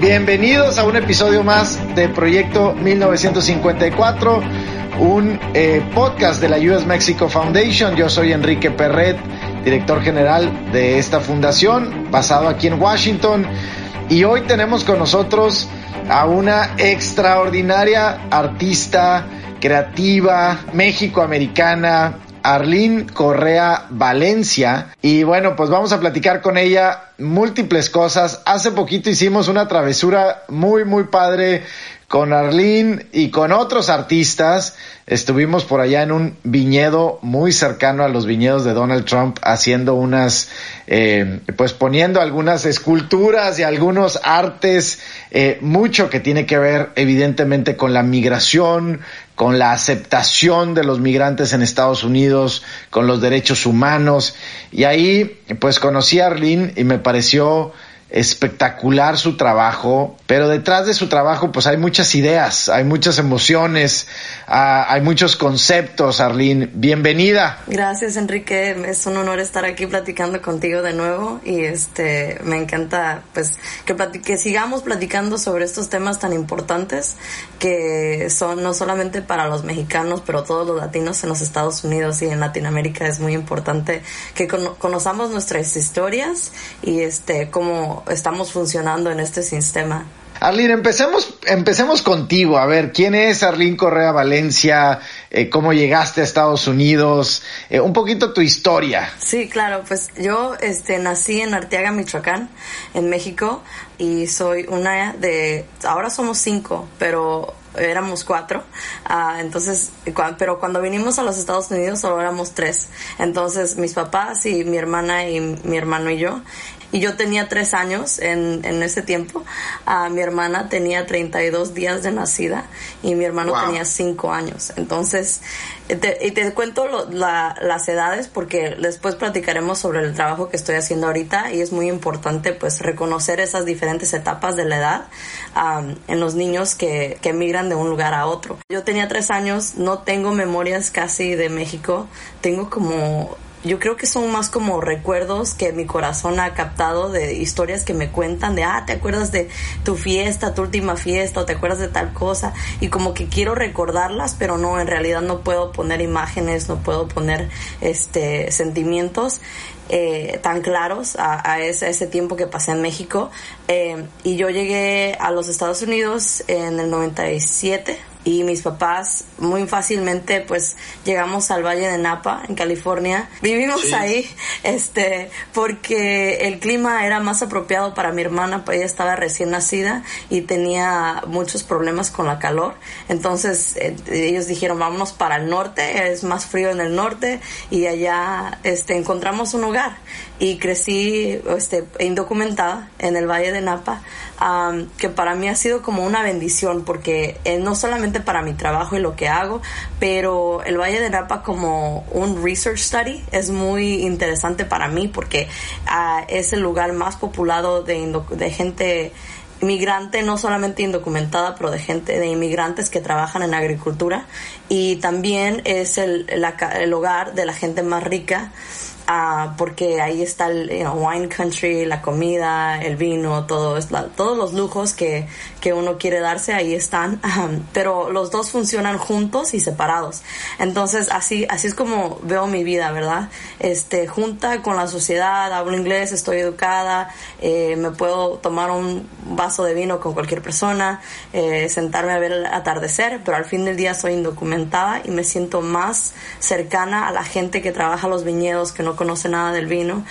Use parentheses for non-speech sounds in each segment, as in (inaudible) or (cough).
Bienvenidos a un episodio más de Proyecto 1954, un eh, podcast de la US Mexico Foundation. Yo soy Enrique Perret, director general de esta fundación, basado aquí en Washington. Y hoy tenemos con nosotros a una extraordinaria artista creativa, México-americana, Arlene Correa Valencia. Y bueno, pues vamos a platicar con ella múltiples cosas. Hace poquito hicimos una travesura muy, muy padre con Arlene y con otros artistas. Estuvimos por allá en un viñedo muy cercano a los viñedos de Donald Trump haciendo unas, eh, pues poniendo algunas esculturas y algunos artes, eh, mucho que tiene que ver evidentemente con la migración, con la aceptación de los migrantes en Estados Unidos, con los derechos humanos. Y ahí pues conocí a Arlene y me pareció espectacular su trabajo, pero detrás de su trabajo pues hay muchas ideas, hay muchas emociones, uh, hay muchos conceptos, Arlene. Bienvenida. Gracias, Enrique. Es un honor estar aquí platicando contigo de nuevo y este me encanta pues que, que sigamos platicando sobre estos temas tan importantes que son no solamente para los mexicanos, pero todos los latinos en los Estados Unidos y en Latinoamérica es muy importante que con conozcamos nuestras historias y este cómo estamos funcionando en este sistema. Arlene, empecemos, empecemos contigo. A ver, ¿quién es Arlene Correa Valencia? Eh, ¿Cómo llegaste a Estados Unidos? Eh, un poquito tu historia. Sí, claro. Pues yo este, nací en Arteaga, Michoacán, en México, y soy una de... Ahora somos cinco, pero éramos cuatro. Uh, entonces, pero cuando vinimos a los Estados Unidos solo éramos tres. Entonces, mis papás y mi hermana y mi hermano y yo y yo tenía tres años en, en ese tiempo. Uh, mi hermana tenía 32 días de nacida y mi hermano wow. tenía cinco años. Entonces, te, y te cuento lo, la, las edades porque después platicaremos sobre el trabajo que estoy haciendo ahorita y es muy importante pues reconocer esas diferentes etapas de la edad um, en los niños que, que migran de un lugar a otro. Yo tenía tres años, no tengo memorias casi de México, tengo como yo creo que son más como recuerdos que mi corazón ha captado de historias que me cuentan de, ah, te acuerdas de tu fiesta, tu última fiesta, o te acuerdas de tal cosa, y como que quiero recordarlas, pero no, en realidad no puedo poner imágenes, no puedo poner este sentimientos. Eh, tan claros a, ese, ese, tiempo que pasé en México. Eh, y yo llegué a los Estados Unidos en el 97 y mis papás muy fácilmente pues llegamos al Valle de Napa en California. Vivimos sí. ahí este porque el clima era más apropiado para mi hermana pues ella estaba recién nacida y tenía muchos problemas con la calor. Entonces eh, ellos dijeron vámonos para el norte es más frío en el norte y allá este encontramos un hogar. Y crecí este indocumentada en el Valle de Napa um, que para mí ha sido como una bendición porque eh, no solamente para mi trabajo y lo que hago, pero el Valle de Napa como un research study es muy interesante para mí porque uh, es el lugar más poblado de, de gente inmigrante, no solamente indocumentada, pero de gente, de inmigrantes que trabajan en agricultura. Y también es el, la, el hogar de la gente más rica uh, porque ahí está el you know, wine country, la comida, el vino, todo, todos los lujos que, que uno quiere darse, ahí están, (laughs) pero los dos funcionan juntos y separados. Entonces, así, así es como veo mi vida, ¿verdad? Este, junta con la sociedad, hablo inglés, estoy educada, eh, me puedo tomar un vaso de vino con cualquier persona, eh, sentarme a ver el atardecer, pero al fin del día soy indocumentada y me siento más cercana a la gente que trabaja los viñedos, que no conoce nada del vino.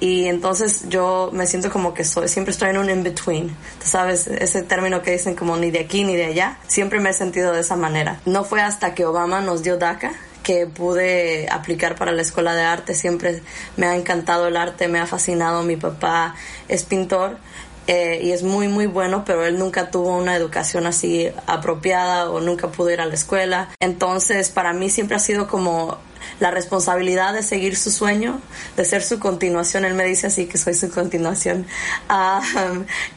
Y entonces yo me siento como que soy, siempre estoy en un in-between. Sabes, ese término que dicen como ni de aquí ni de allá. Siempre me he sentido de esa manera. No fue hasta que Obama nos dio DACA que pude aplicar para la escuela de arte. Siempre me ha encantado el arte, me ha fascinado. Mi papá es pintor. Eh, y es muy muy bueno, pero él nunca tuvo una educación así apropiada o nunca pudo ir a la escuela. Entonces, para mí siempre ha sido como la responsabilidad de seguir su sueño, de ser su continuación, él me dice así que soy su continuación,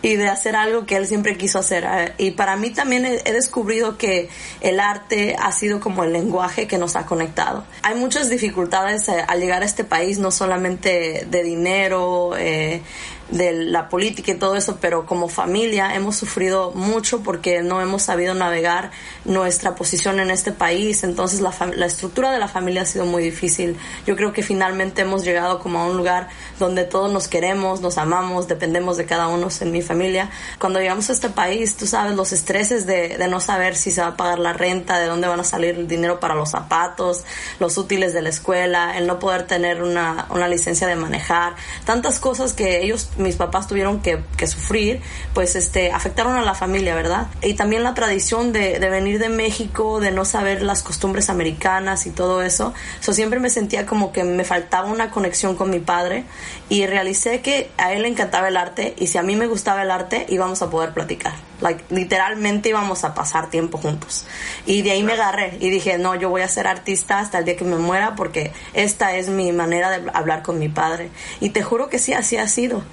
y de hacer algo que él siempre quiso hacer. Ah, y para mí también he, descubrido que el arte ha sido como el lenguaje que nos ha conectado. Hay muchas dificultades eh, al llegar a este país, no solamente de dinero, eh, de la política y todo eso, pero como familia hemos sufrido mucho porque no hemos sabido navegar nuestra posición en este país, entonces la, la, estructura de la familia ha sido muy difícil. Yo creo que finalmente hemos llegado como a un lugar donde todos nos queremos, nos amamos, dependemos de cada uno en mi familia. Cuando llegamos a este país, tú sabes, los estreses de, de no saber si se va a pagar la renta, de dónde van a salir el dinero para los zapatos, los útiles de la escuela, el no poder tener una, una licencia de manejar, tantas cosas que ellos mis papás tuvieron que, sufrir, pues este, afectaron a la familia, ¿verdad? Y también la tradición de, venir de México, de no saber las costumbres americanas y todo eso. So, siempre me sentía como que me faltaba una conexión con mi padre y realicé que a él le encantaba el arte y si a mí me gustaba el arte íbamos a poder platicar. Like, literalmente íbamos a pasar tiempo juntos. Y de ahí me agarré y dije, no, yo voy a ser artista hasta el día que me muera porque esta es mi manera de hablar con mi padre. Y te juro que sí, así ha sido.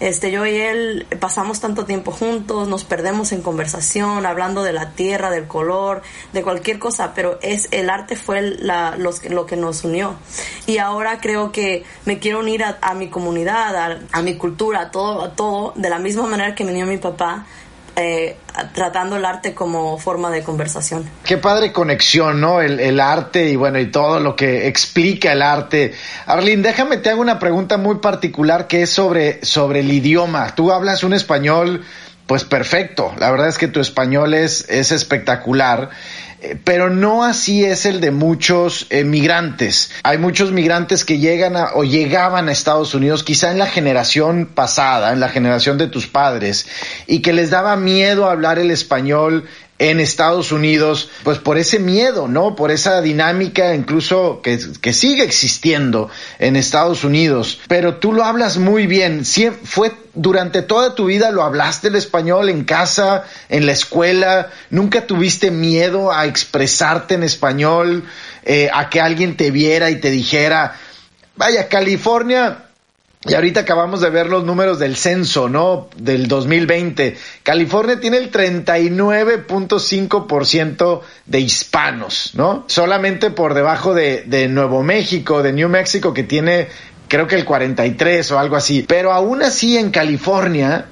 Este, yo y él pasamos tanto tiempo juntos, nos perdemos en conversación, hablando de la tierra, del color, de cualquier cosa, pero es el arte fue la, lo que nos unió. Y ahora creo que me quiero unir a, mi comunidad, a, mi cultura, a todo, a todo, de la misma manera que me unió mi papá eh, tratando el arte como forma de conversación. Qué padre conexión, ¿no? El, arte y bueno, y todo lo que explica el arte. Arlene, déjame te hago una pregunta muy particular que es sobre, sobre el idioma. Tú hablas un español, pues perfecto. La verdad es que tu español es, es espectacular pero no así es el de muchos eh, migrantes. Hay muchos migrantes que llegan a, o llegaban a Estados Unidos quizá en la generación pasada, en la generación de tus padres, y que les daba miedo hablar el español en Estados Unidos, pues por ese miedo, ¿no? Por esa dinámica incluso que, que sigue existiendo en Estados Unidos. Pero tú lo hablas muy bien. fue durante toda tu vida lo hablaste el español en casa, en la escuela. Nunca tuviste miedo a expresarte en español, eh, a que alguien te viera y te dijera, vaya, California y ahorita acabamos de ver los números del censo, ¿no? Del 2020. California tiene el 39.5% de hispanos, ¿no? Solamente por debajo de, de Nuevo México, de New Mexico, que tiene creo que el 43 o algo así. Pero aún así en California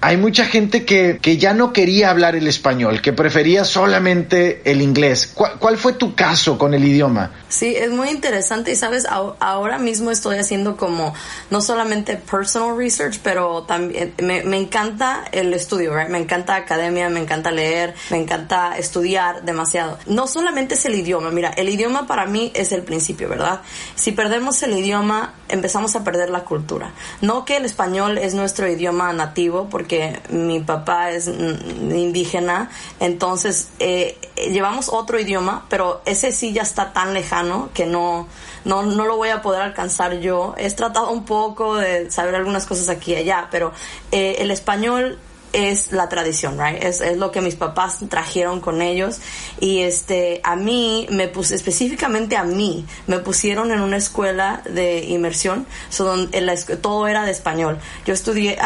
hay mucha gente que, que, ya no quería hablar el español, que prefería solamente el inglés. ¿Cuál, fue tu caso con el idioma? Sí, es muy interesante y sabes, ahora mismo estoy haciendo como no solamente personal research, pero también me, encanta el estudio, me encanta academia, me encanta leer, me encanta estudiar demasiado. No solamente es el idioma, mira, el idioma para mí es el principio, ¿verdad? Si perdemos el idioma, empezamos a perder la cultura. No que el español es nuestro idioma nativo, porque mi papá es indígena, entonces eh, llevamos otro idioma, pero ese sí ya está tan lejano que no, no, no lo voy a poder alcanzar yo. He tratado un poco de saber algunas cosas aquí y allá, pero eh, el español es la tradición, right? Es, es, lo que mis papás trajeron con ellos. Y este, a mí, me puse, específicamente a mí, me pusieron en una escuela de inmersión, so donde todo era de español. Yo estudié,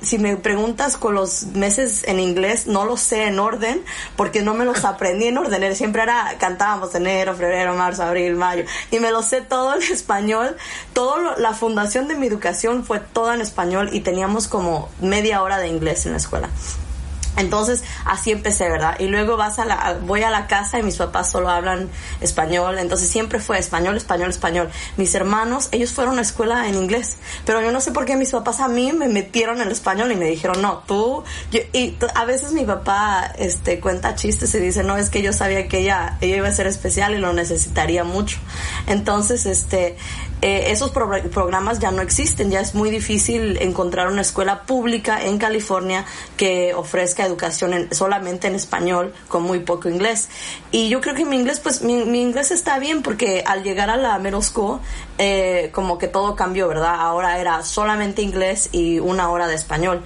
si me preguntas con los meses en inglés, no los sé en orden, porque no me los aprendí en orden. Siempre era, cantábamos enero, febrero, marzo, abril, mayo, y me lo sé todo en (laughs) español. Todo la fundación de mi educación fue toda en español y teníamos como media hora de inglés en la escuela. Entonces así empecé, ¿verdad? Y luego vas a la, voy a la casa y mis papás solo hablan español, entonces siempre fue español, español, español. Mis hermanos, ellos fueron a escuela en inglés, pero yo no sé por qué mis papás a mí me metieron el español y me dijeron, no, tú, y a veces mi papá este, cuenta chistes y dice, no, es que yo sabía que ella, ella iba a ser especial y lo necesitaría mucho. Entonces, este, eh, esos programas ya no existen, ya es muy difícil encontrar una escuela pública en California que ofrezca educación solamente en español con muy poco inglés. Y yo creo que mi inglés, pues mi, inglés está bien porque al llegar a la middle school, eh, como que todo cambió, ¿verdad? Ahora era solamente inglés y una hora de español.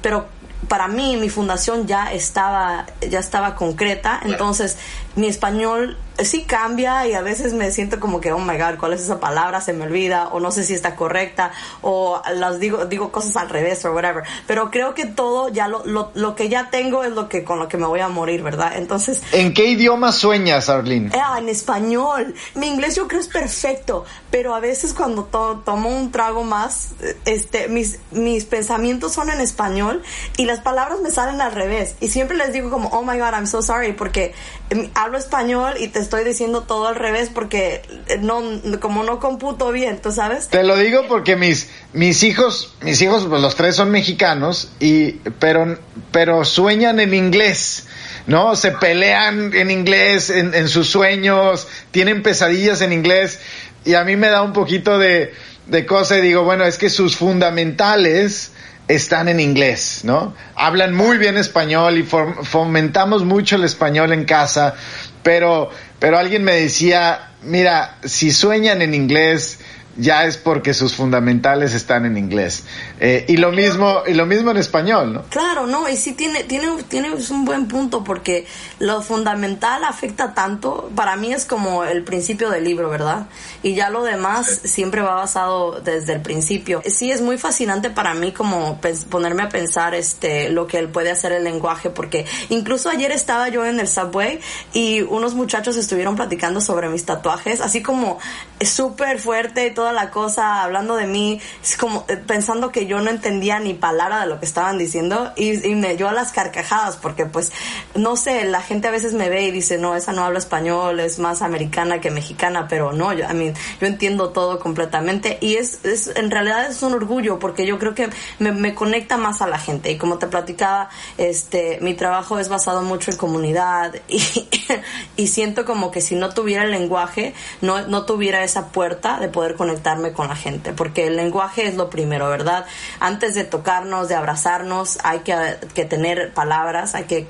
pero para mí mi fundación ya estaba ya estaba concreta entonces mi español sí cambia y a veces me siento como que, oh my god, ¿cuál es esa palabra? Se me olvida o no sé si está correcta o las digo, digo cosas al revés o whatever. Pero creo que todo ya lo, lo, lo, que ya tengo es lo que con lo que me voy a morir, ¿verdad? Entonces. ¿En qué idioma sueñas, Arlene? Ah, en español. Mi inglés yo creo es perfecto, pero a veces cuando tomo un trago más, este, mis, mis pensamientos son en español y las palabras me salen al revés. Y siempre les digo como, oh my god, I'm so sorry, porque em, hablo español y te estoy diciendo todo al revés porque no, como no computo bien, ¿tú sabes? Te lo digo porque mis, mis hijos, mis hijos, pues los tres son mexicanos y, pero, pero sueñan en inglés. ¿no? Se pelean en inglés en, en, sus sueños, tienen pesadillas en inglés y a mí me da un poquito de, de cosa y digo, bueno, es que sus fundamentales están en inglés, ¿no? Hablan muy bien español y fomentamos mucho el español en casa, pero, pero alguien me decía, mira, si sueñan en inglés, ya es porque sus fundamentales están en inglés. Eh, y lo mismo, y lo mismo en español, ¿no? Claro, no, y sí tiene, tiene, tiene un buen punto porque lo fundamental afecta tanto, para mí es como el principio del libro, ¿verdad? Y ya lo demás siempre va basado desde el principio. Sí, es muy fascinante para mí como ponerme a pensar este lo que él puede hacer el lenguaje, porque incluso ayer estaba yo en el subway y unos muchachos estuvieron platicando sobre mis tatuajes, así como súper fuerte y todo la cosa, hablando de mí, es como eh, pensando que yo no entendía ni palabra de lo que estaban diciendo y, me dio a las carcajadas porque pues, no sé, la gente a veces me ve y dice, no, esa no habla español, es más americana que mexicana, pero no, yo, a mí, yo entiendo todo completamente y es, es, en realidad es un orgullo porque yo creo que me, me conecta más a la gente y como te platicaba, este, mi trabajo es basado mucho en comunidad y, (laughs) y siento como que si no tuviera el lenguaje, no, no tuviera esa puerta de poder conectar con la gente, porque el lenguaje es lo primero, ¿verdad? Antes de tocarnos, de abrazarnos, hay que, tener palabras, hay que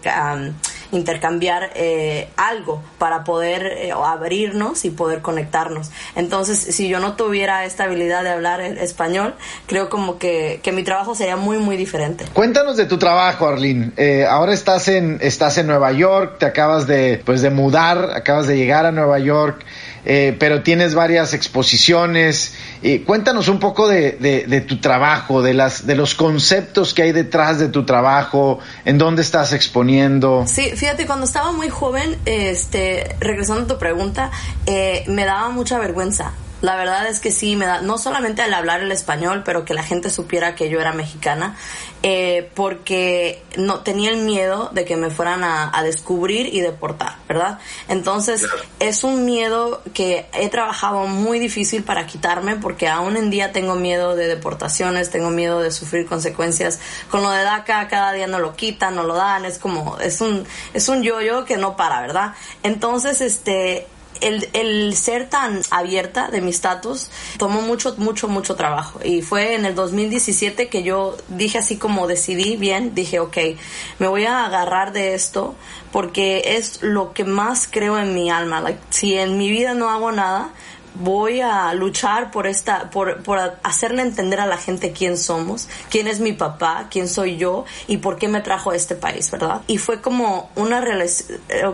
intercambiar eh, algo para poder eh, abrirnos y poder conectarnos. Entonces, si yo no tuviera esta habilidad de hablar español, creo como que, que mi trabajo sería muy, muy diferente. Cuéntanos de tu trabajo, Arlene. Eh, ahora estás en, estás en Nueva York, te acabas de, pues, de mudar, acabas de llegar a Nueva York. Eh, pero tienes varias exposiciones. y cuéntanos un poco de, de, tu trabajo, de, las, de los conceptos que hay detrás de tu trabajo, en dónde estás exponiendo. Sí, fíjate, cuando estaba muy joven, este, regresando a tu pregunta, eh, me daba mucha vergüenza la verdad es que sí, me da, no solamente al hablar el español, pero que la gente supiera que yo era mexicana, eh, porque no tenía el miedo de que me fueran a, descubrir y deportar, ¿verdad? Entonces es un miedo que he trabajado muy difícil para quitarme, porque aún en día tengo miedo de deportaciones, tengo miedo de sufrir consecuencias. Con lo de DACA cada día no lo quitan, no lo dan, es como, es un, es un yo-yo que no para, ¿verdad? Entonces, este, el, el, ser tan abierta de mi estatus tomó mucho, mucho, mucho trabajo. Y fue en el 2017 que yo dije así como decidí bien, dije, ok, me voy a agarrar de esto porque es lo que más creo en mi alma. si en mi vida no hago nada, voy a luchar por esta, por, por hacerle entender a la gente quién somos, quién es mi papá, quién soy yo y por qué me trajo a este país, ¿verdad? Y fue como una eh,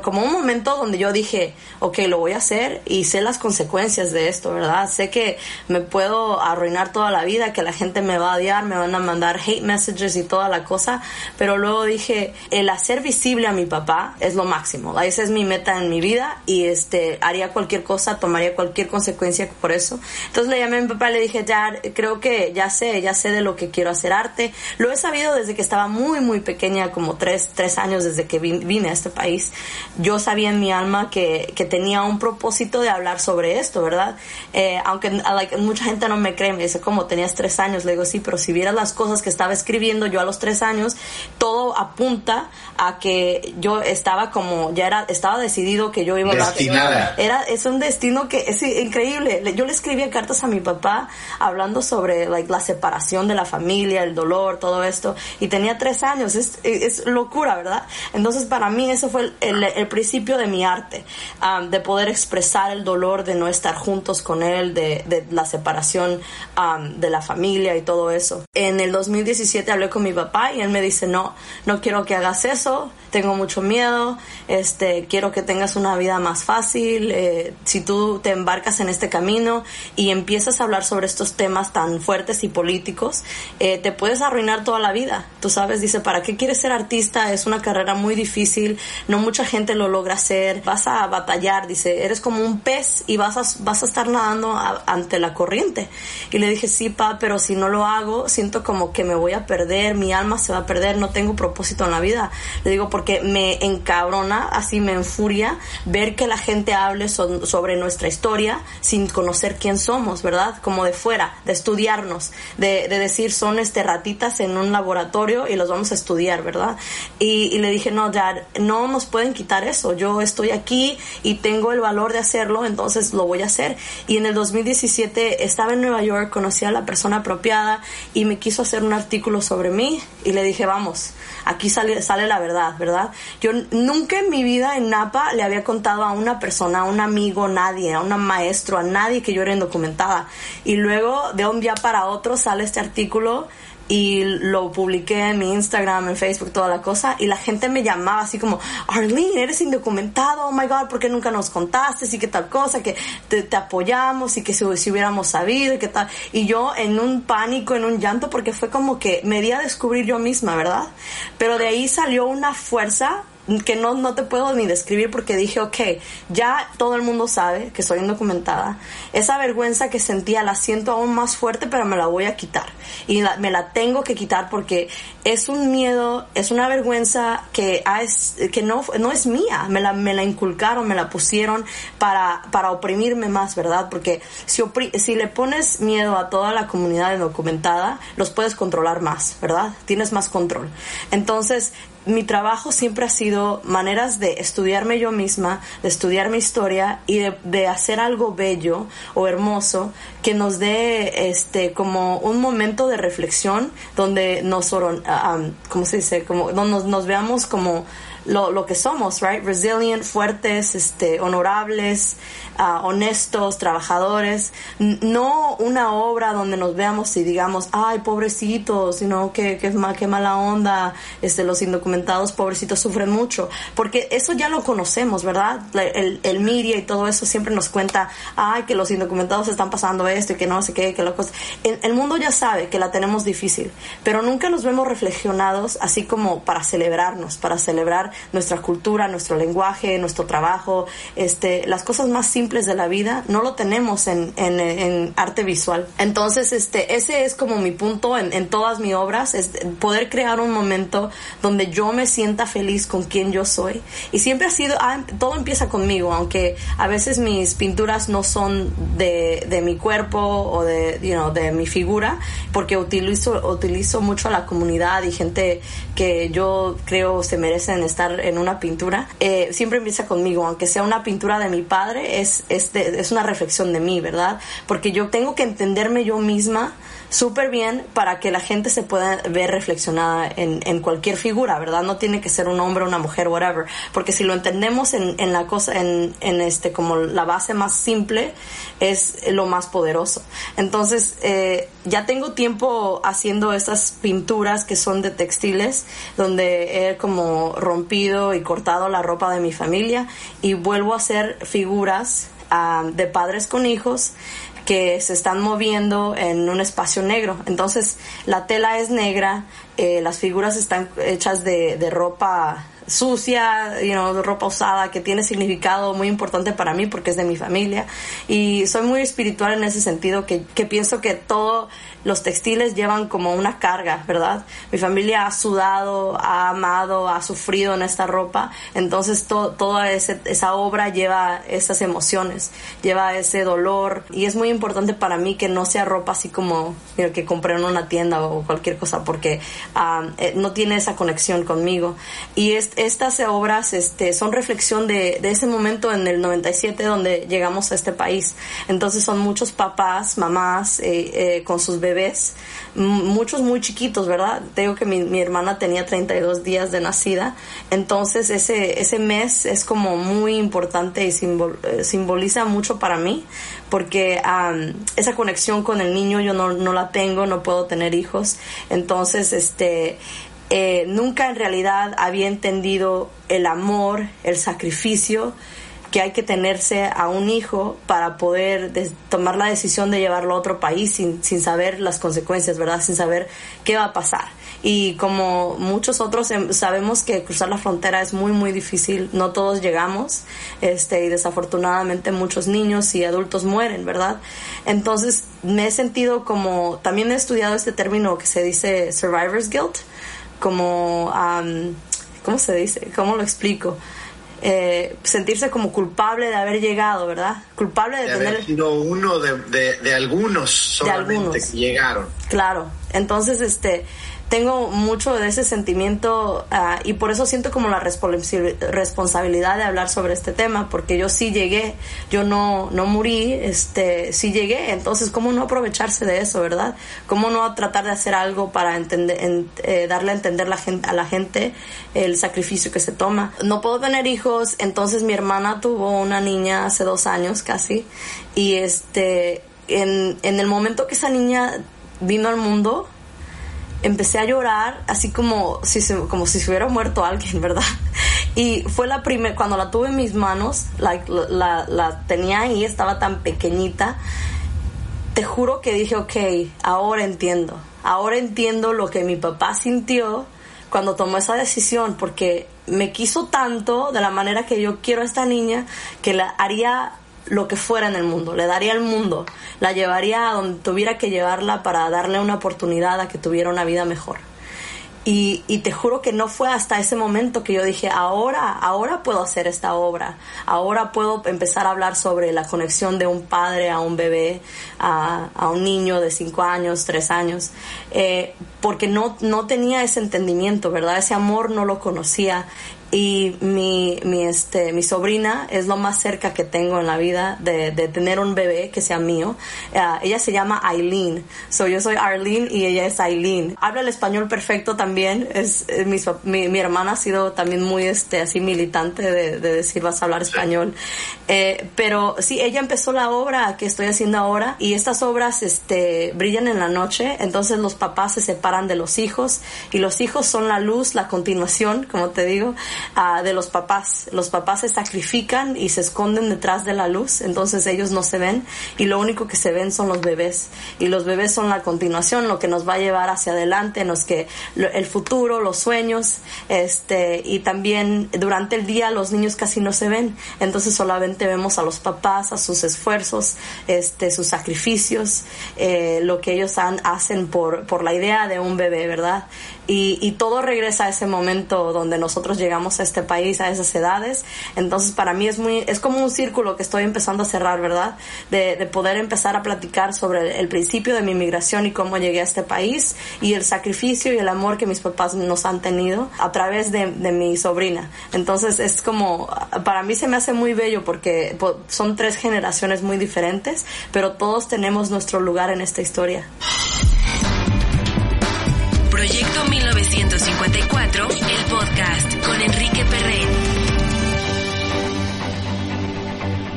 como un momento donde yo dije, ok, lo voy a hacer y sé las consecuencias de esto, ¿verdad? Sé que me puedo arruinar toda la vida, que la gente me va a odiar, me van a mandar hate messages y toda la cosa, pero luego dije, el hacer visible a mi papá es lo máximo, esa es mi meta en mi vida y este, haría cualquier cosa, tomaría cualquier consecuencia consecuencia por eso. Entonces le llamé a mi papá y le dije, ya, creo que ya sé, ya sé de lo que quiero hacer arte. Lo he sabido desde que estaba muy, muy pequeña, como tres, tres años desde que vine a este país. Yo sabía en mi alma que, que tenía un propósito de hablar sobre esto, ¿verdad? Eh, aunque like, mucha gente no me cree, me dice, ¿cómo tenías tres años? Le digo, sí, pero si vieras las cosas que estaba escribiendo yo a los tres años, todo apunta a que yo estaba como, ya era, estaba decidido que yo iba a... Era, es un destino que es increíble. Yo le escribía cartas a mi papá hablando sobre like, la separación de la familia, el dolor, todo esto, y tenía tres años, es, es locura, ¿verdad? Entonces para mí eso fue el, el, principio de mi arte, um, de poder expresar el dolor de no estar juntos con él, de, de la separación um, de la familia y todo eso. En el 2017 hablé con mi papá y él me dice, no, no quiero que hagas eso, tengo mucho miedo, este, quiero que tengas una vida más fácil, eh, si tú te embarcas en este camino y empiezas a hablar sobre estos temas tan fuertes y políticos, eh, te puedes arruinar toda la vida. Tú sabes, dice, ¿para qué quieres ser artista? Es una carrera muy difícil, no mucha gente lo logra hacer, vas a batallar, dice, eres como un pez y vas a, vas a estar nadando ante la corriente. Y le dije, sí, pa, pero si no lo hago, siento como que me voy a perder, mi alma se va a perder, no tengo propósito en la vida. Le digo, porque me encabrona, así me enfuria ver que la gente hable sobre nuestra historia sin conocer quién somos, ¿verdad? Como de fuera, de estudiarnos, de, decir son este ratitas en un laboratorio y los vamos a estudiar, ¿verdad? Y, le dije, no, ya no nos pueden quitar eso, yo estoy aquí y tengo el valor de hacerlo, entonces lo voy a hacer. Y en el 2017 estaba en Nueva York, conocí a la persona apropiada y me quiso hacer un artículo sobre mí y le dije, vamos, aquí sale, sale la verdad, ¿verdad? Yo nunca en mi vida en Napa le había contado a una persona, a un amigo, nadie, a un maestro, a nadie que yo era indocumentada. Y luego de un día para otro sale este artículo y lo publiqué en mi Instagram, en Facebook, toda la cosa, y la gente me llamaba así como, Arlene, eres indocumentado, oh my god, ¿por qué nunca nos contaste? Y qué tal cosa, que te, apoyamos y que si, si, hubiéramos sabido y qué tal. Y yo en un pánico, en un llanto, porque fue como que me di a descubrir yo misma, ¿verdad? Pero de ahí salió una fuerza que no, no te puedo ni describir porque dije, ok, ya todo el mundo sabe que soy indocumentada. Esa vergüenza que sentía la siento aún más fuerte, pero me la voy a quitar. Y me la tengo que quitar porque es un miedo, es una vergüenza que, es, que no, no es mía. Me la, me la inculcaron, me la pusieron para, para oprimirme más, ¿verdad? Porque si, si le pones miedo a toda la comunidad indocumentada, los puedes controlar más, ¿verdad? Tienes más control. Entonces, mi trabajo siempre ha sido maneras de estudiarme yo misma, de estudiar mi historia y de, hacer algo bello o hermoso que nos dé este como un momento de reflexión donde nos, ah, ¿cómo se dice? Como donde nos veamos como lo, lo que somos, right? Resilient, fuertes, este, honorables, uh, honestos, trabajadores. No una obra donde nos veamos y digamos, ay, pobrecitos, sino que, que, qué mala onda, este, los indocumentados pobrecitos sufren mucho. Porque eso ya lo conocemos, ¿verdad? El, el media y todo eso siempre nos cuenta, ay, que los indocumentados están pasando esto y que no sé qué, que locos. El, el mundo ya sabe que la tenemos difícil, pero nunca nos vemos reflexionados así como para celebrarnos, para celebrar nuestra cultura, nuestro lenguaje, nuestro trabajo, este, las cosas más simples de la vida, no lo tenemos en, en, arte visual. Entonces, este, ese es como mi punto en, todas mis obras, es poder crear un momento donde yo me sienta feliz con quien yo soy. Y siempre ha sido, ah, todo empieza conmigo, aunque a veces mis pinturas no son de, de mi cuerpo o de, you know, de mi figura, porque utilizo, utilizo mucho a la comunidad y gente que yo creo se merecen estar en una pintura, eh, siempre empieza conmigo, aunque sea una pintura de mi padre, es, es, es una reflexión de mí, ¿verdad? Porque yo tengo que entenderme yo misma súper bien para que la gente se pueda ver reflexionada en, en, cualquier figura, ¿verdad? No tiene que ser un hombre, una mujer, whatever. Porque si lo entendemos en, en la cosa, en, en, este, como la base más simple, es lo más poderoso. Entonces, eh, ya tengo tiempo haciendo estas pinturas que son de textiles, donde he como rompido y cortado la ropa de mi familia y vuelvo a hacer figuras ah, de padres con hijos que se están moviendo en un espacio negro. Entonces la tela es negra, eh, las figuras están hechas de, de ropa sucia, you know, ropa usada, que tiene significado muy importante para mí porque es de mi familia. Y soy muy espiritual en ese sentido, que, que pienso que todos los textiles llevan como una carga, ¿verdad? Mi familia ha sudado, ha amado, ha sufrido en esta ropa, entonces toda esa obra lleva esas emociones, lleva ese dolor y es muy importante para mí que no sea ropa así como que compré en una tienda o cualquier cosa porque eh, no tiene esa conexión conmigo. Y es, estas obras este, son reflexión de, ese momento en el 97 donde llegamos a este país. Entonces son muchos papás, mamás eh, eh, con sus bebés, muchos muy chiquitos, ¿verdad? Te digo que mi, hermana tenía 32 días de nacida, entonces ese mes es como muy importante y simboliza mucho para mí, porque esa conexión con el niño yo no, no la tengo, no puedo tener hijos, entonces este eh, nunca en realidad había entendido el amor, el sacrificio que hay que tenerse a un hijo para poder tomar la decisión de llevarlo a otro país sin, sin saber las consecuencias, ¿verdad? Sin saber qué va a pasar. Y como muchos otros em, sabemos que cruzar la frontera es muy, muy difícil. No todos llegamos. Este, y desafortunadamente muchos niños y adultos mueren, ¿verdad? Entonces me he sentido como, también he estudiado este término que se dice survivor's guilt como, ¿cómo se dice? ¿Cómo lo explico? Eh, sentirse como culpable de haber llegado, ¿verdad? Culpable de, de tener... Haber sido uno de, de, algunos solamente algunos. que llegaron. Claro, entonces este tengo mucho de ese sentimiento uh, y por eso siento como la responsabilidad de hablar sobre este tema, porque yo sí llegué, yo no, no morí, este, sí llegué, entonces cómo no aprovecharse de eso, ¿verdad? Cómo no tratar de hacer algo para entender, en, eh, darle a entender la gente, a la gente el sacrificio que se toma. No puedo tener hijos, entonces mi hermana tuvo una niña hace dos años casi y este, en, en el momento que esa niña vino al mundo, empecé a llorar así como si se, como si se hubiera muerto alguien, (laughs) ¿verdad? Y fue la primera, cuando la tuve en mis manos, la, la, la, tenía ahí, estaba tan pequeñita, te juro que dije, ok, ahora entiendo, ahora entiendo lo que mi papá sintió cuando tomó esa decisión, porque me quiso tanto de la manera que yo quiero a esta niña, que la haría lo que fuera en el mundo, le daría el mundo, la llevaría a donde tuviera que llevarla para darle una oportunidad a que tuviera una vida mejor. Y, te juro que no fue hasta ese momento que yo dije, ahora, ahora puedo hacer esta obra, ahora puedo empezar a hablar sobre la conexión de un padre a un bebé, a, un niño de cinco años, tres años, eh, porque no, no tenía ese entendimiento, ¿verdad? Ese amor no lo conocía y mi, mi, este, mi sobrina es lo más cerca que tengo en la vida de, de tener un bebé que sea mío. Uh, ella se llama Aileen. So, yo soy Arlene y ella es Aileen. Habla el español perfecto también. Es, es mi, mi, mi, hermana ha sido también muy este, así militante de, de decir vas a hablar español. Eh, pero sí, ella empezó la obra que estoy haciendo ahora y estas obras este, brillan en la noche. Entonces los papás se separan de los hijos y los hijos son la luz, la continuación, como te digo uh, de los papás. Los papás se sacrifican y se esconden detrás de la luz, entonces ellos no se ven y lo único que se ven son los bebés. Y los bebés son la continuación, lo que nos va a llevar hacia adelante, nos que el futuro, los sueños, este, y también durante el día los niños casi no se ven, entonces solamente vemos a los papás, a sus esfuerzos, este, sus sacrificios, eh, lo que ellos han, hacen por, por la idea de un bebé, ¿verdad? Y, y, todo regresa a ese momento donde nosotros llegamos a este país a esas edades. Entonces para mí es muy es como un círculo que estoy empezando a cerrar verdad de, de poder empezar a platicar sobre el, el, principio de mi migración y cómo llegué a este país y el sacrificio y el amor que mis papás nos han tenido a través de, de mi sobrina. Entonces es como para mí se me hace muy bello porque son tres generaciones muy diferentes pero todos tenemos nuestro lugar en esta historia Proyecto 1954, el podcast con Enrique Perret.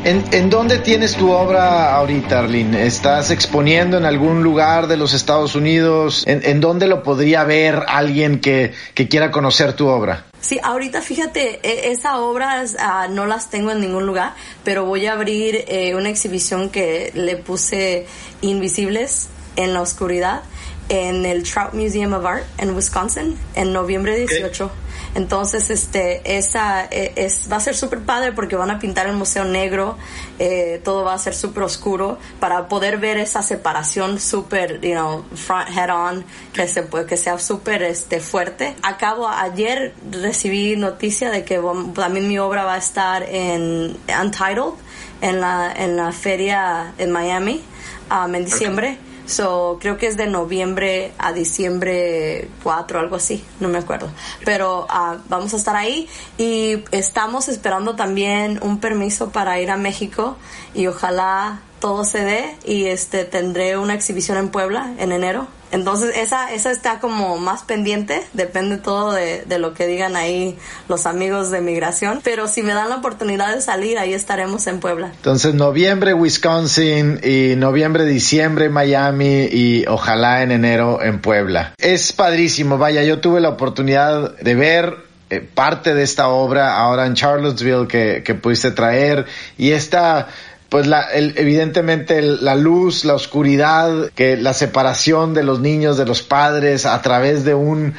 ¿En, ¿En, dónde tienes tu obra ahorita, Arlene? ¿Estás exponiendo en algún lugar de los Estados Unidos? ¿En, en dónde lo podría ver alguien que, que, quiera conocer tu obra? Sí, ahorita fíjate, e, esas obras uh, no las tengo en ningún lugar, pero voy a abrir eh, una exhibición que le puse Invisibles en la oscuridad en el Trout Museum of Art en Wisconsin en noviembre 18. Okay. Entonces, este, esa e, es, va a ser súper padre porque van a pintar el museo negro, eh, todo va a ser súper oscuro para poder ver esa separación súper, you know, front head on, que, se, que sea súper este, fuerte. Acabo, ayer recibí noticia de que también mi obra va a estar en Untitled, en la, en la feria en Miami, um, en diciembre. So, creo que es de noviembre a diciembre 4, algo así, no me acuerdo. Pero uh, vamos a estar ahí y estamos esperando también un permiso para ir a México y ojalá todo se dé y este tendré una exhibición en Puebla en enero entonces esa, esa está como más pendiente, depende todo de, de, lo que digan ahí los amigos de migración, pero si me dan la oportunidad de salir, ahí estaremos en Puebla. Entonces noviembre Wisconsin y noviembre, diciembre Miami y ojalá en enero en Puebla. Es padrísimo, vaya, yo tuve la oportunidad de ver eh, parte de esta obra ahora en Charlottesville que, que pudiste traer y esta pues la, evidentemente la luz, la oscuridad, que la separación de los niños de los padres a través de un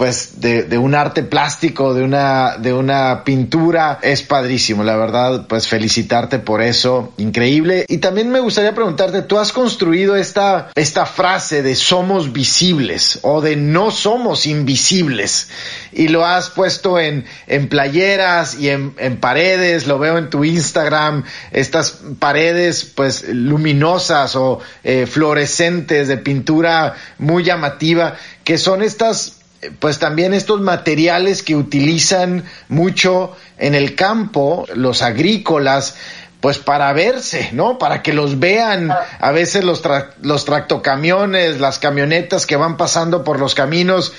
pues de, de, un arte plástico, de una, de una pintura, es padrísimo, la verdad, pues felicitarte por eso, increíble. Y también me gustaría preguntarte, tú has construido esta, esta frase de somos visibles o de no somos invisibles. Y lo has puesto en, en playeras y en, en paredes, lo veo en tu Instagram, estas paredes pues luminosas o eh, fluorescentes de pintura muy llamativa, que son estas pues también estos materiales que utilizan mucho en el campo, los agrícolas, pues para verse, ¿no? Para que los vean a veces los, los tractocamiones, las camionetas que van pasando por los caminos,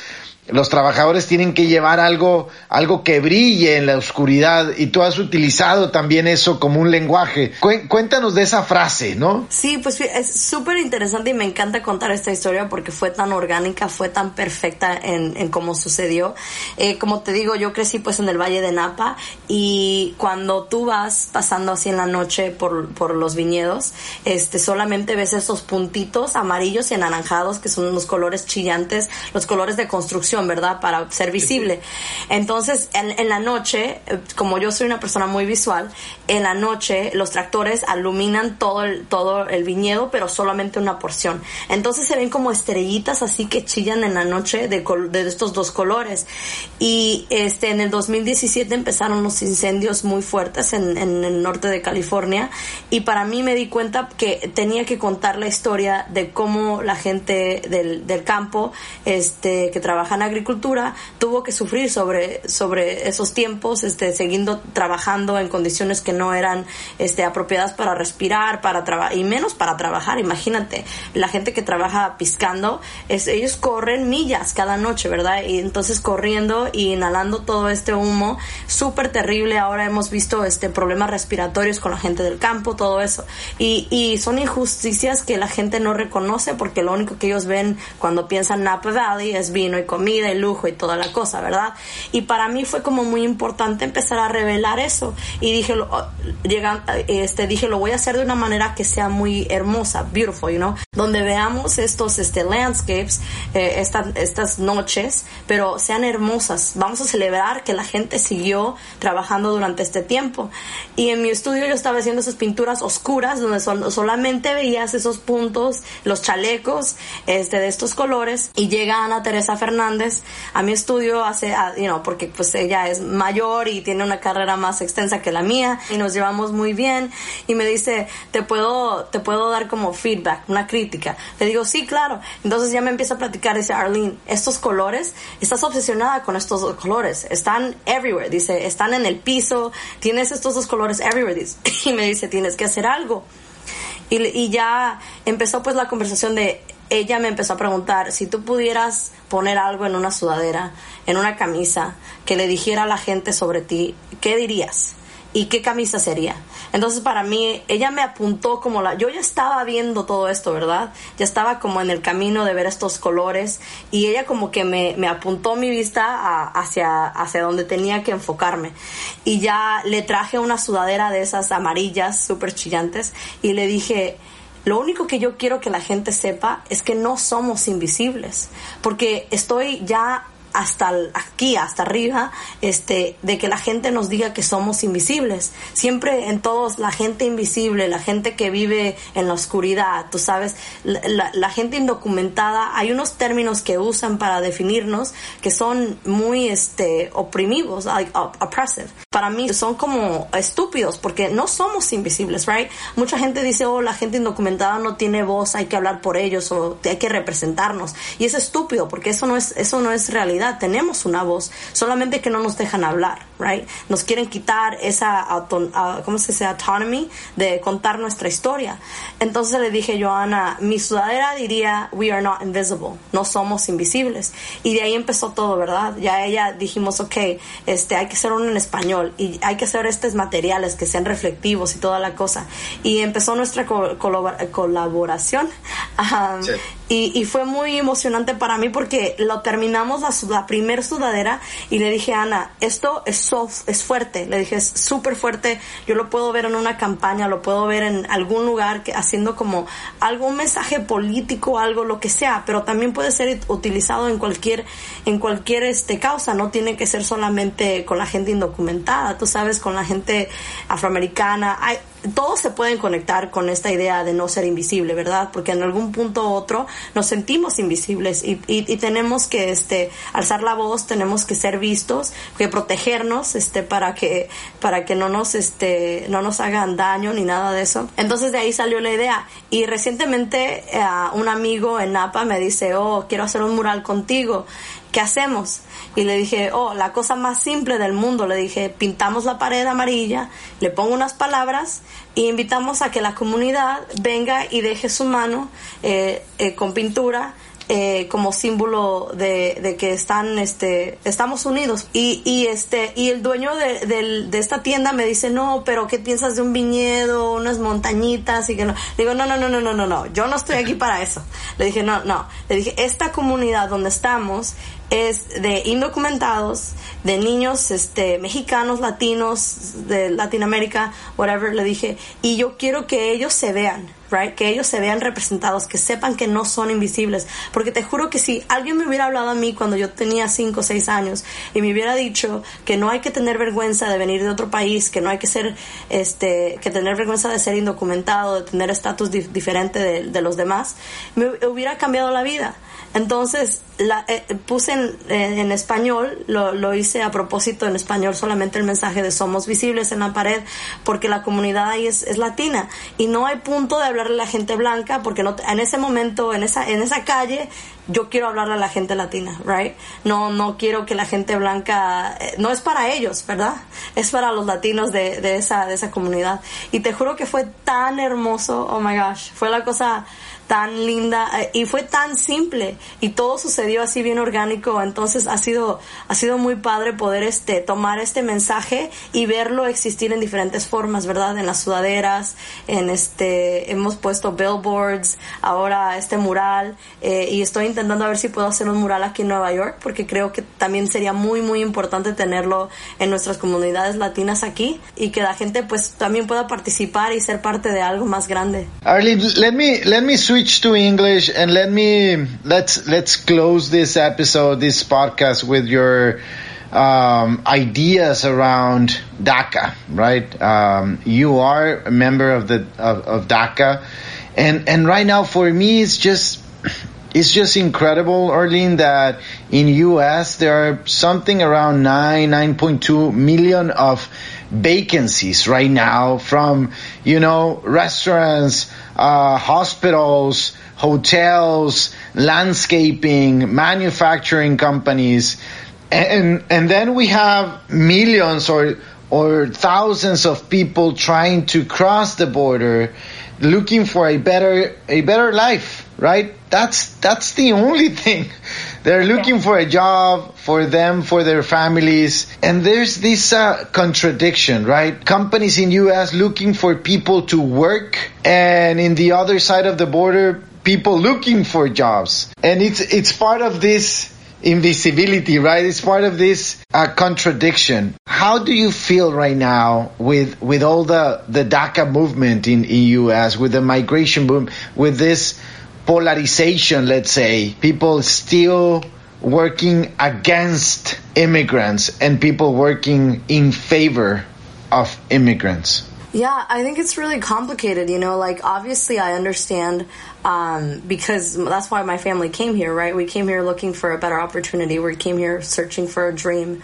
los trabajadores tienen que llevar algo, algo que brille en la oscuridad y tú has utilizado también eso como un lenguaje. Cuéntanos de esa frase, ¿no? Sí, pues es súper interesante y me encanta contar esta historia porque fue tan orgánica, fue tan perfecta en, cómo sucedió. Eh, como te digo, yo crecí pues en el Valle de Napa y cuando tú vas pasando así en la noche por, por los viñedos, este, solamente ves esos puntitos amarillos y anaranjados que son los colores chillantes, los colores de construcción ¿verdad? Para ser visible. Entonces, en, la noche, eh, como yo soy una persona muy visual, en la noche los tractores aluminan todo el, todo el viñedo, pero solamente una porción. Entonces se ven como estrellitas así que chillan en la noche de, de estos dos colores. Y este, en el 2017 empezaron unos incendios muy fuertes en, en el norte de California y para mí me di cuenta que tenía que contar la historia de cómo la gente del, del campo este, que trabajan agricultura tuvo que sufrir sobre, sobre esos tiempos, este, siguiendo trabajando en condiciones que no eran este, apropiadas para respirar, para trabajar, y menos para trabajar. Imagínate, la gente que trabaja piscando, es, ellos corren millas cada noche, ¿verdad? Y entonces corriendo y inhalando todo este humo, súper terrible. Ahora hemos visto este, problemas respiratorios con la gente del campo, todo eso. Y, y son injusticias que la gente no reconoce porque lo único que ellos ven cuando piensan Napa Valley es vino y comida de lujo y toda la cosa, ¿verdad? Y para mí fue como muy importante empezar a revelar eso y dije, lo, este, dije, lo voy a hacer de una manera que sea muy hermosa, beautiful, you know, donde veamos estos este, landscapes, eh, estas, estas noches, pero sean hermosas. Vamos a celebrar que la gente siguió trabajando durante este tiempo. Y en mi estudio yo estaba haciendo esas pinturas oscuras donde solamente veías esos puntos, los chalecos este, de estos colores y llega Ana Teresa Fernández a mi estudio hace, you know, porque pues ella es mayor y tiene una carrera más extensa que la mía y nos llevamos muy bien y me dice, te puedo, te puedo dar como feedback, una crítica. Le digo, sí, claro. Entonces ya me empieza a platicar, dice, Arlene, estos colores, estás obsesionada con estos dos colores, están everywhere, dice, están en el piso, tienes estos dos colores everywhere, dice. (laughs) y me dice, tienes que hacer algo. Y, y, ya empezó pues la conversación de ella me empezó a preguntar si tú pudieras poner algo en una sudadera, en una camisa, que le dijera a la gente sobre ti, ¿qué dirías? ¿Y qué camisa sería? Entonces para mí, ella me apuntó como la... Yo ya estaba viendo todo esto, ¿verdad? Ya estaba como en el camino de ver estos colores y ella como que me, me apuntó mi vista hacia, hacia donde tenía que enfocarme. Y ya le traje una sudadera de esas amarillas súper chillantes y le dije, lo único que yo quiero que la gente sepa es que no somos invisibles, porque estoy ya hasta aquí, hasta arriba, este, de que la gente nos diga que somos invisibles. Siempre en todos, la gente invisible, la gente que vive en la oscuridad, tú sabes, la, gente indocumentada, hay unos términos que usan para definirnos que son muy, este, oprimivos, oppressive. Para mí son como estúpidos porque no somos invisibles, right? Mucha gente dice, oh, la gente indocumentada no tiene voz, hay que hablar por ellos o hay que representarnos. Y es estúpido porque eso no es, eso no es realidad tenemos una voz, solamente que no nos dejan hablar, right? Nos quieren quitar esa, ¿cómo se dice? Autonomy de contar nuestra historia. Entonces le dije yo a Ana, mi sudadera diría, we are not invisible, no somos invisibles. Y de ahí empezó todo, ¿verdad? Ya ella dijimos, ok, este, hay que hacer uno en español y hay que hacer estos materiales que sean reflectivos y toda la cosa. Y empezó nuestra colaboración. Y, y, fue muy emocionante para mí porque lo terminamos la, la primer sudadera y le dije, Ana, esto es soft, es fuerte. Le dije, es súper fuerte. Yo lo puedo ver en una campaña, lo puedo ver en algún lugar haciendo como algún mensaje político, algo, lo que sea, pero también puede ser utilizado en cualquier, en cualquier este, causa. No tiene que ser solamente con la gente indocumentada, tú sabes, con la gente afroamericana. Hay, todos se pueden conectar con esta idea de no ser invisible, ¿verdad? Porque en algún punto u otro nos sentimos invisibles y, y, tenemos que este, alzar la voz, tenemos que ser vistos, que protegernos este, para, que, para que no nos, este, no nos hagan daño ni nada de eso. Entonces de ahí salió la idea. Y recientemente eh, un amigo en Napa me dice, oh, quiero hacer un mural contigo. ¿Qué hacemos? Y le dije, oh, la cosa más simple del mundo. Le dije, pintamos la pared amarilla, le pongo unas palabras y invitamos a que la comunidad venga y deje su mano eh, eh, con pintura eh, como símbolo de, que están este estamos unidos y, y este y el dueño de, de, esta tienda me dice no pero qué piensas de un viñedo unas montañitas y que no digo no no no no no no no yo no estoy aquí para eso le dije no no le dije esta comunidad donde estamos es de indocumentados, de niños este, mexicanos, latinos, de Latinoamérica, whatever, le dije, y yo quiero que ellos se vean, right? Que ellos se vean representados, que sepan que no son invisibles. Porque te juro que si alguien me hubiera hablado a mí cuando yo tenía 5 o 6 años y me hubiera dicho que no hay que tener vergüenza de venir de otro país, que no hay que ser, este, que tener vergüenza de ser indocumentado, de tener estatus diferente de, de los demás, me hubiera cambiado la vida. Entonces, la, eh, puse en, en español, lo, lo, hice a propósito en español, solamente el mensaje de somos visibles en la pared, porque la comunidad ahí es, es latina y no hay punto de hablarle a la gente blanca, porque no, en ese momento, en esa, en esa calle, yo quiero hablarle a la gente latina, right? No, no quiero que la gente blanca, eh, no es para ellos, ¿verdad? Es para los latinos de, de, esa, de esa comunidad. Y te juro que fue tan hermoso, oh my gosh, fue la cosa tan linda eh, y fue tan simple y todo sucedió así bien orgánico. Entonces ha sido ha sido muy padre poder este tomar este mensaje y verlo existir en diferentes formas verdad en las sudaderas en este hemos puesto billboards ahora este mural eh, y estoy intentando a ver si puedo hacer un mural aquí en Nueva York porque creo que también sería muy muy importante tenerlo en nuestras comunidades latinas aquí y que la gente pues también pueda participar y ser parte de algo más grande. Arlene let me let me switch to English and let me let's let's close this episode, this podcast with your um, ideas around DACA, right? Um, you are a member of the of, of DACA, and and right now for me it's just it's just incredible, Arlene, that in U.S. there are something around nine, nine point two million of vacancies right now from you know restaurants uh, hospitals, hotels, landscaping, manufacturing companies, and and then we have millions or or thousands of people trying to cross the border, looking for a better a better life. Right? That's that's the only thing they're looking for a job for them, for their families. And there's this uh, contradiction, right? Companies in US looking for people to work and in the other side of the border, people looking for jobs. And it's, it's part of this invisibility, right? It's part of this uh, contradiction. How do you feel right now with with all the the DACA movement in in US, with the migration boom, with this polarization, let's say, people still working against immigrants and people working in favor of immigrants? Yeah, I think it's really complicated. You know, like obviously I understand um, because that's why my family came here, right? We came here looking for a better opportunity. We came here searching for a dream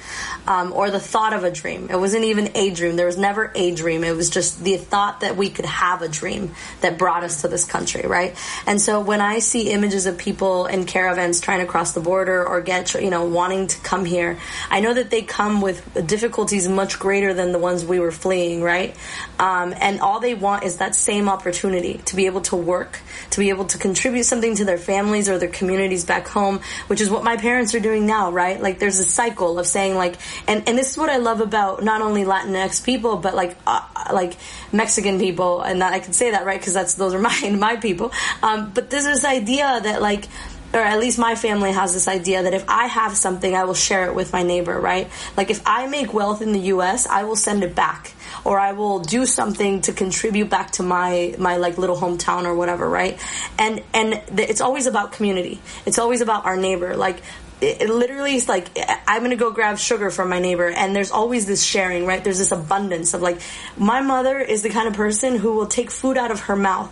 um, or the thought of a dream. It wasn't even a dream. There was never a dream. It was just the thought that we could have a dream that brought us to this country, right? And so when I see images of people in caravans trying to cross the border or get, you know, wanting to come here, I know that they come with difficulties much greater than the ones we were fleeing, right? Um, and all they want is that same opportunity to be able to work, to be be able to contribute something to their families or their communities back home, which is what my parents are doing now, right? Like there's a cycle of saying like, and, and this is what I love about not only Latinx people, but like, uh, like Mexican people, and that I can say that, right? Cause that's, those are (laughs) my, my people. Um, but there's this idea that like, or at least my family has this idea that if I have something, I will share it with my neighbor, right? Like if I make wealth in the US, I will send it back or I will do something to contribute back to my my like little hometown or whatever, right? And and it's always about community. It's always about our neighbor. Like it, it literally is like I'm gonna go grab sugar from my neighbor, and there's always this sharing, right? There's this abundance of like my mother is the kind of person who will take food out of her mouth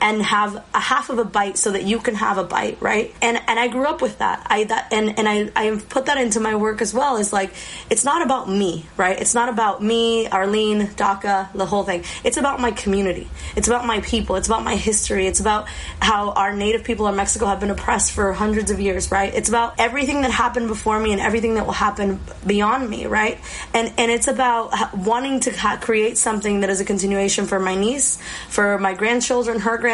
and have a half of a bite so that you can have a bite, right? And and I grew up with that. I that and and I I put that into my work as well. Is like it's not about me, right? It's not about me, Arlene, DACA, the whole thing. It's about my community. It's about my people. It's about my history. It's about how our native people in Mexico have been oppressed for hundreds of years, right? It's about everything that happened before me and everything that will happen beyond me, right? And and it's about wanting to create something that is a continuation for my niece, for my grandchildren, her grandchildren.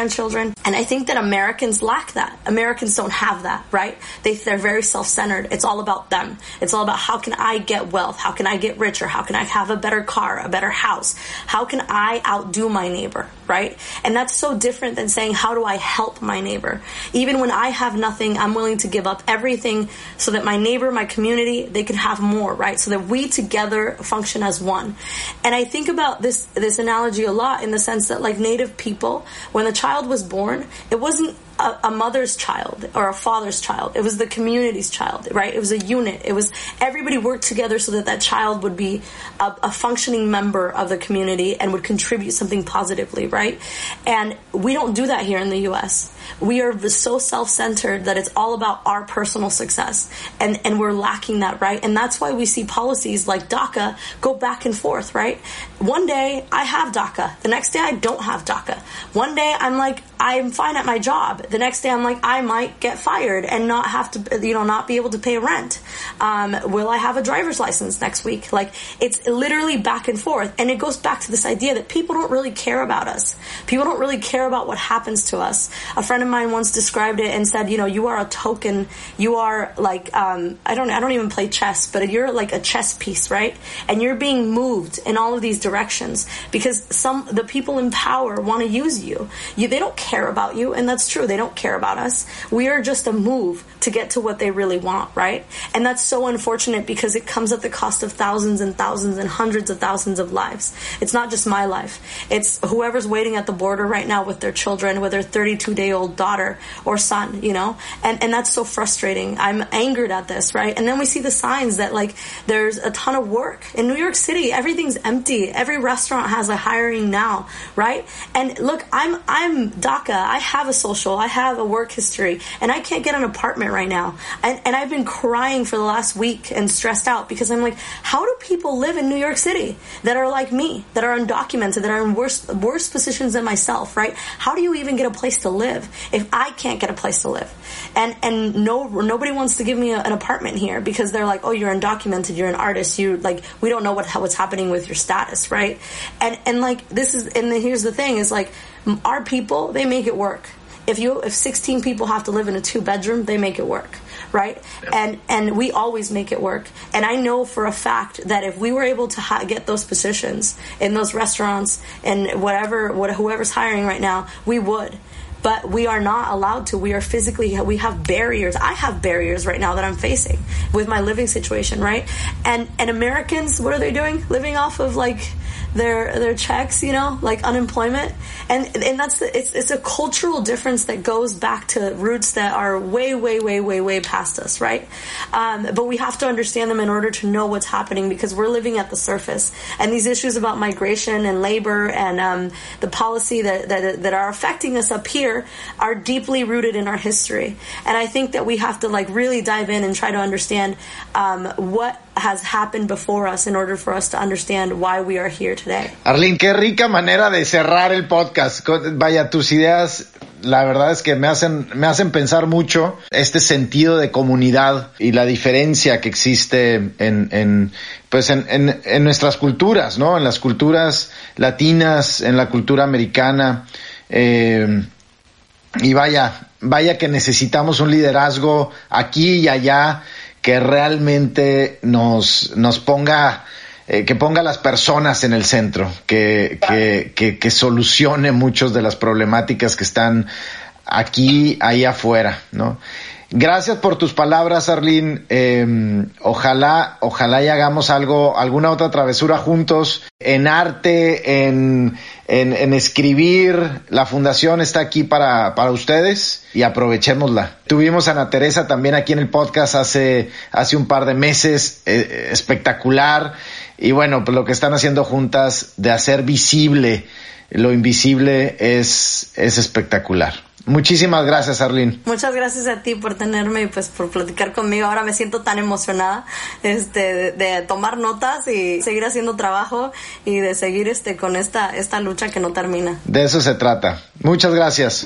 And I think that Americans lack that. Americans don't have that, right? They, they're very self-centered. It's all about them. It's all about how can I get wealth? How can I get richer? How can I have a better car, a better house? How can I outdo my neighbor, right? And that's so different than saying, how do I help my neighbor? Even when I have nothing, I'm willing to give up everything so that my neighbor, my community, they can have more, right? So that we together function as one. And I think about this, this analogy a lot in the sense that like native people, when the child was born, it wasn't a, a, mother's child or a father's child. It was the community's child, right? It was a unit. It was everybody worked together so that that child would be a, a functioning member of the community and would contribute something positively, right? And we don't do that here in the U.S. We are so self-centered that it's all about our personal success, and and we're lacking that, right? And that's why we see policies like DACA go back and forth, right? One day I have DACA, the next day I don't have DACA. One day I'm like I'm fine at my job the next day I'm like, I might get fired and not have to, you know, not be able to pay rent. Um, will I have a driver's license next week? Like, it's literally back and forth. And it goes back to this idea that people don't really care about us. People don't really care about what happens to us. A friend of mine once described it and said, you know, you are a token. You are like, um, I don't, I don't even play chess, but you're like a chess piece, right? And you're being moved in all of these directions because some, the people in power want to use you. You, they don't care about you. And that's true. They don't care about us. We are just a move to get to what they really want, right? And that's so unfortunate because it comes at the cost of thousands and thousands and hundreds of thousands of lives. It's not just my life. It's whoever's waiting at the border right now with their children, with their 32 day old daughter or son, you know? And, and that's so frustrating. I'm angered at this, right? And then we see the signs that like there's a ton of work. In New York City, everything's empty. Every restaurant has a hiring now, right? And look, I'm, I'm DACA. I have a social. I have a work history and I can't get an apartment right now. And, and I've been crying for the last week and stressed out because I'm like, how do people live in New York City that are like me, that are undocumented, that are in worse, worse positions than myself, right? How do you even get a place to live if I can't get a place to live? And, and no, nobody wants to give me a, an apartment here because they're like, oh, you're undocumented, you're an artist, you like, we don't know what, what's happening with your status, right? And, and like, this is, and here's the thing is like, our people, they make it work if you if 16 people have to live in a two bedroom they make it work right yeah. and and we always make it work and i know for a fact that if we were able to ha- get those positions in those restaurants and whatever what whoever's hiring right now we would but we are not allowed to we are physically we have barriers i have barriers right now that i'm facing with my living situation right? And and americans what are they doing? Living off of like their their checks, you know, like unemployment, and and that's the, it's it's a cultural difference that goes back to roots that are way way way way way past us, right? Um, but we have to understand them in order to know what's happening because we're living at the surface, and these issues about migration and labor and um, the policy that, that that are affecting us up here are deeply rooted in our history, and I think that we have to like really dive in and try to understand um, what has happened before us in order for us to understand why we are here today. Arlene, qué rica manera de cerrar el podcast. Vaya, tus ideas, la verdad es que me hacen, me hacen pensar mucho este sentido de comunidad y la diferencia que existe en, en pues en, en, en nuestras culturas, ¿no? En las culturas latinas, en la cultura americana. Eh, y vaya, vaya que necesitamos un liderazgo aquí y allá que realmente nos, nos ponga, eh, que ponga a las personas en el centro, que, que, que, solucione muchas de las problemáticas que están aquí, ahí afuera, ¿no? Gracias por tus palabras, Arlene. Em, ojalá, ojalá y hagamos algo, alguna otra travesura juntos en arte, en, en, escribir. La fundación está aquí para, para ustedes y aprovechémosla. Tuvimos a Ana Teresa también aquí en el podcast hace, hace un par de meses, eh, espectacular. Y bueno, pues lo que están haciendo juntas de hacer visible lo invisible es, es espectacular. Muchísimas gracias, Arlene. Muchas gracias a ti por tenerme y pues por platicar conmigo. Ahora me siento tan emocionada este, de, tomar notas y seguir haciendo trabajo y de seguir este, con esta, esta lucha que no termina. De eso se trata. Muchas gracias.